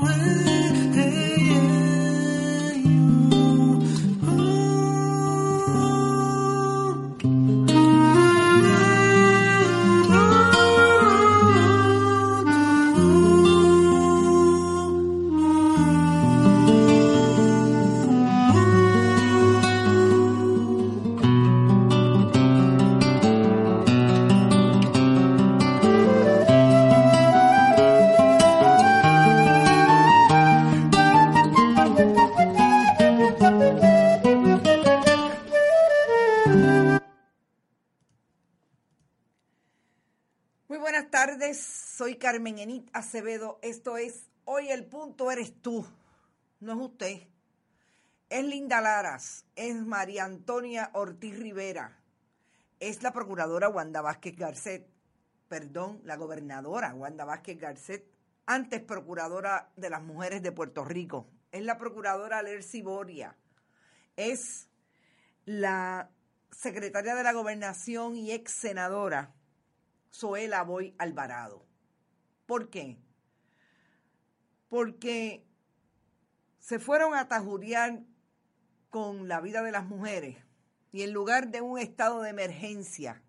Muy soy Carmen Enit Acevedo. Esto es Hoy el punto eres tú, no es usted. Es Linda Laras, es María Antonia Ortiz Rivera, es la procuradora Wanda Vázquez Garcet, perdón, la gobernadora Wanda Vázquez Garcet, antes procuradora de las mujeres de Puerto Rico, es la procuradora Lercy Boria, es la secretaria de la gobernación y ex senadora Zoela Boy Alvarado. ¿Por qué? Porque se fueron a tajuriar con la vida de las mujeres y en lugar de un estado de emergencia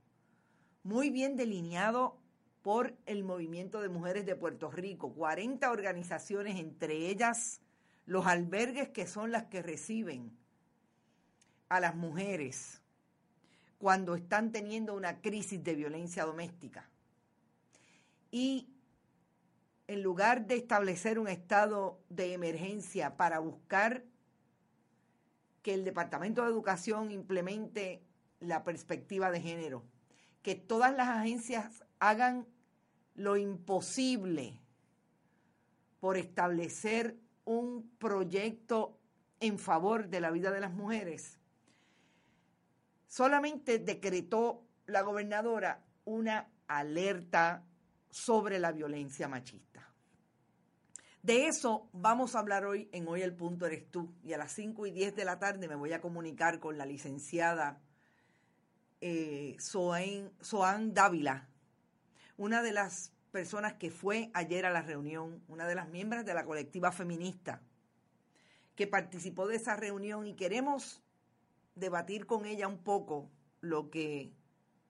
muy bien delineado por el Movimiento de Mujeres de Puerto Rico, 40 organizaciones, entre ellas los albergues que son las que reciben a las mujeres cuando están teniendo una crisis de violencia doméstica. Y en lugar de establecer un estado de emergencia para buscar que el Departamento de Educación implemente la perspectiva de género, que todas las agencias hagan lo imposible por establecer un proyecto en favor de la vida de las mujeres, solamente decretó la gobernadora una alerta sobre la violencia machista. De eso vamos a hablar hoy en Hoy el Punto Eres Tú. Y a las 5 y 10 de la tarde me voy a comunicar con la licenciada eh, Soan Dávila, una de las personas que fue ayer a la reunión, una de las miembros de la colectiva feminista que participó de esa reunión y queremos debatir con ella un poco lo que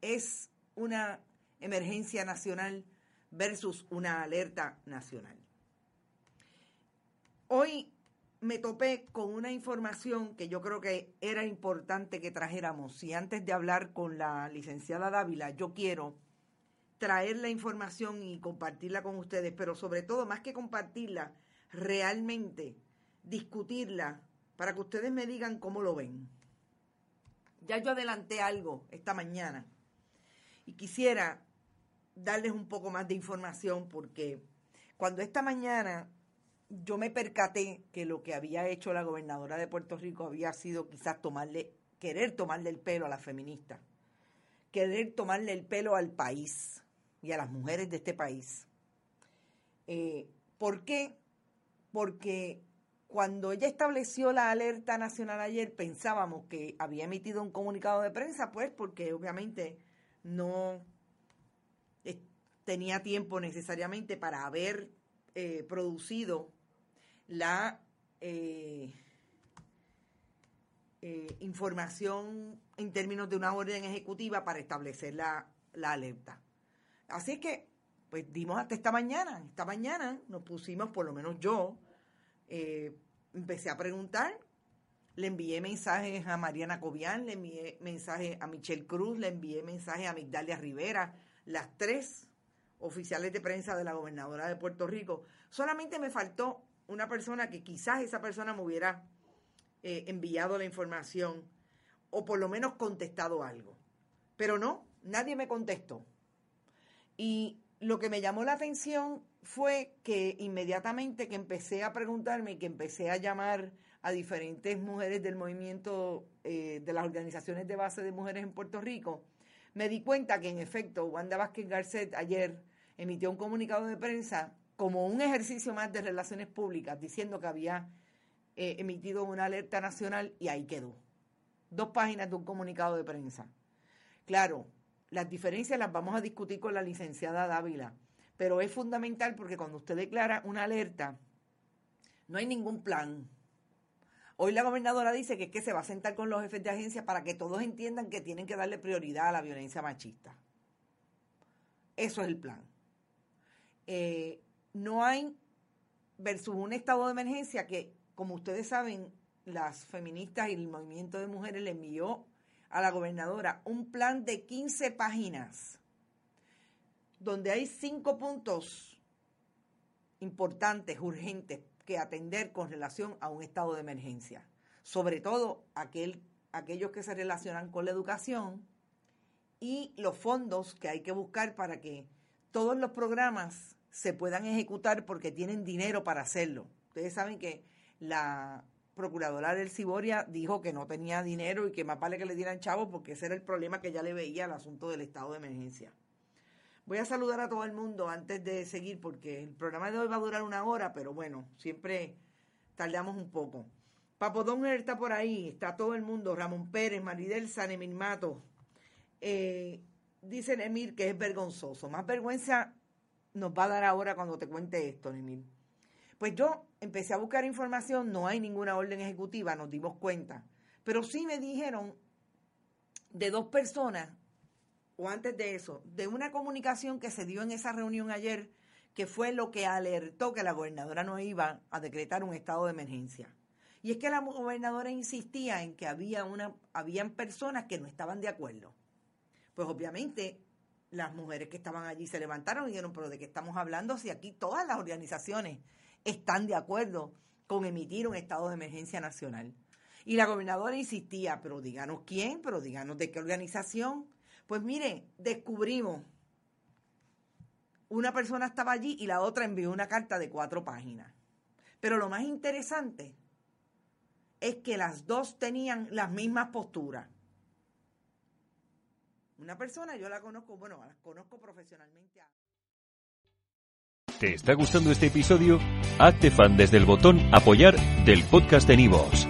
es una emergencia nacional versus una alerta nacional. Hoy me topé con una información que yo creo que era importante que trajéramos. Y antes de hablar con la licenciada Dávila, yo quiero traer la información y compartirla con ustedes, pero sobre todo, más que compartirla, realmente discutirla para que ustedes me digan cómo lo ven. Ya yo adelanté algo esta mañana y quisiera darles un poco más de información porque cuando esta mañana yo me percaté que lo que había hecho la gobernadora de Puerto Rico había sido quizás tomarle, querer tomarle el pelo a las feministas, querer tomarle el pelo al país y a las mujeres de este país. Eh, ¿Por qué? Porque cuando ella estableció la alerta nacional ayer, pensábamos que había emitido un comunicado de prensa, pues porque obviamente no tenía tiempo necesariamente para haber eh, producido la eh, eh, información en términos de una orden ejecutiva para establecer la, la alerta. Así que, pues dimos hasta esta mañana. Esta mañana nos pusimos, por lo menos yo, empecé a preguntar, le envié mensajes a Mariana Cobian, le envié mensajes a Michelle Cruz, le envié mensajes a Migdalia Rivera, las tres oficiales de prensa de la gobernadora de Puerto Rico. Solamente me faltó una persona que quizás esa persona me hubiera eh, enviado la información o por lo menos contestado algo. Pero no, nadie me contestó. Y lo que me llamó la atención fue que inmediatamente que empecé a preguntarme, que empecé a llamar a diferentes mujeres del movimiento eh, de las organizaciones de base de mujeres en Puerto Rico, me di cuenta que en efecto Wanda Vázquez Garcet ayer emitió un comunicado de prensa como un ejercicio más de relaciones públicas, diciendo que había eh, emitido una alerta nacional y ahí quedó. Dos páginas de un comunicado de prensa. Claro, las diferencias las vamos a discutir con la licenciada Dávila, pero es fundamental porque cuando usted declara una alerta, no hay ningún plan. Hoy la gobernadora dice que que se va a sentar con los jefes de agencia para que todos entiendan que tienen que darle prioridad a la violencia machista. Eso es el plan. Eh, no hay, versus un estado de emergencia que, como ustedes saben, las feministas y el movimiento de mujeres le envió a la gobernadora un plan de 15 páginas donde hay cinco puntos importantes, urgentes, que atender con relación a un estado de emergencia. Sobre todo aquel, aquellos que se relacionan con la educación y los fondos que hay que buscar para que todos los programas se puedan ejecutar porque tienen dinero para hacerlo. Ustedes saben que la procuradora del Ciboria dijo que no tenía dinero y que más vale que le dieran chavos porque ese era el problema que ya le veía al asunto del estado de emergencia. Voy a saludar a todo el mundo antes de seguir porque el programa de hoy va a durar una hora, pero bueno, siempre tardamos un poco. Papo está por ahí, está todo el mundo, Ramón Pérez, Maridel Sanemir Mato. Eh, dice Nemir que es vergonzoso. Más vergüenza nos va a dar ahora cuando te cuente esto, Nemir. Pues yo empecé a buscar información, no hay ninguna orden ejecutiva, nos dimos cuenta. Pero sí me dijeron de dos personas, o antes de eso, de una comunicación que se dio en esa reunión ayer, que fue lo que alertó que la gobernadora no iba a decretar un estado de emergencia. Y es que la gobernadora insistía en que había una, habían personas que no estaban de acuerdo. Pues obviamente las mujeres que estaban allí se levantaron y dijeron, pero ¿de qué estamos hablando si aquí todas las organizaciones están de acuerdo con emitir un estado de emergencia nacional. Y la gobernadora insistía, pero díganos quién, pero díganos de qué organización. Pues mire, descubrimos, una persona estaba allí y la otra envió una carta de cuatro páginas. Pero lo más interesante es que las dos tenían las mismas posturas. Una persona, yo la conozco, bueno, la conozco profesionalmente. ¿Te está gustando este episodio? Hazte fan desde el botón Apoyar del podcast de Nivos.